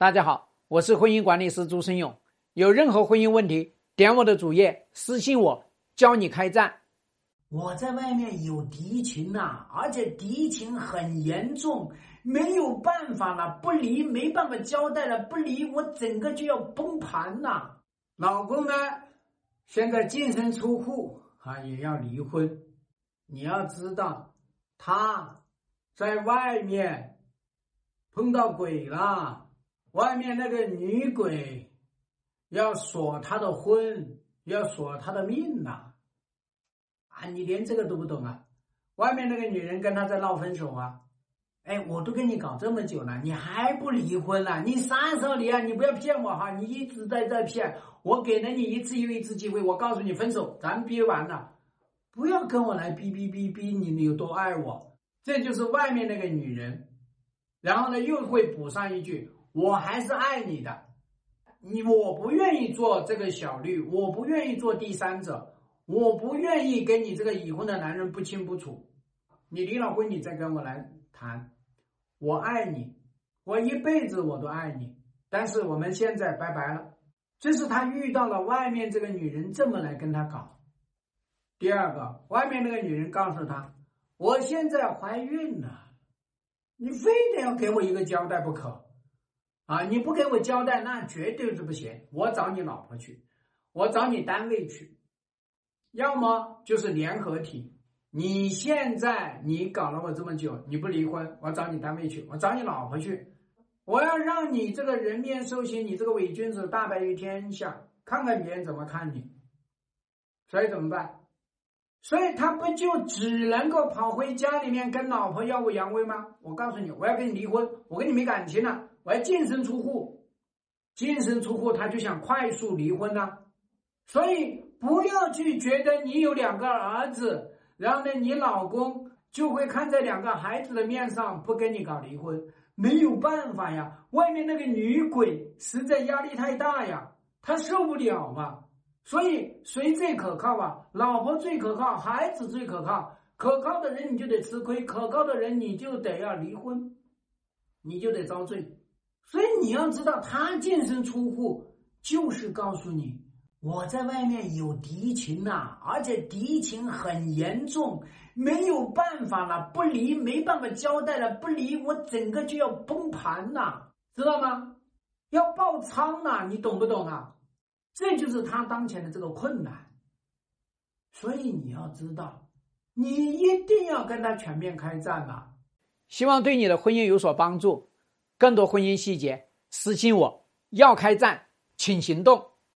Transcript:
大家好，我是婚姻管理师朱生勇。有任何婚姻问题，点我的主页私信我，教你开战。我在外面有敌情呐、而且敌情很严重，没有办法了，不离没办法交代了，不离我整个就要崩盘呐、老公呢，现在净身出户啊，也要离婚。你要知道，他在外面碰到鬼了，外面那个女鬼要锁他的婚，要锁他的命呐、啊！你连这个都不懂啊？外面那个女人跟他在闹分手啊！哎，我都跟你搞这么久了，你还不离婚了？你啥时候离啊？你不要骗我哈！你一直在这骗我，给了你一次又一次机会，我告诉你分手，咱憋完了，不要跟我来逼逼逼逼你有多爱我，这就是外面那个女人，然后呢又会补上一句，我还是爱你的，你我不愿意做这个小绿，我不愿意做第三者。我不愿意跟你这个已婚的男人不清不楚，你离了婚，你再跟我来谈，我爱你，我一辈子我都爱你，但是我们现在拜拜了。这是他遇到了外面这个女人这么来跟他搞。第二个，外面那个女人告诉他，我现在怀孕了，你非得要给我一个交代不可，啊，你不给我交代，那绝对是不行，我找你老婆去，我找你单位去。要么就是联合体，你现在你搞了我这么久，你不离婚，我找你单位去，我找你老婆去，我要让你这个人面兽心，你这个伪君子大白于天下，看看别人怎么看你。所以怎么办？所以他不就只能够跑回家里面跟老婆耀武扬威吗？我告诉你，我要跟你离婚，我跟你没感情了，我要净身出户，净身出户，他就想快速离婚呢、所以。不要去觉得你有两个儿子，然后呢，你老公就会看在两个孩子的面上不跟你搞离婚，没有办法呀。外面那个女鬼实在压力太大呀，她受不了嘛。所以谁最可靠啊？老婆最可靠，孩子最可靠。可靠的人你就得吃亏，可靠的人你就得要离婚，你就得遭罪。所以你要知道，他净身出户就是告诉你。我在外面有敌情呐、而且敌情很严重，没有办法了，不离没办法交代了，不离我整个就要崩盘呐，知道吗？要爆仓呐，你懂不懂啊？这就是他当前的这个困难。所以你要知道，你一定要跟他全面开战呐。希望对你的婚姻有所帮助。更多婚姻细节，私信我。要开战，请行动。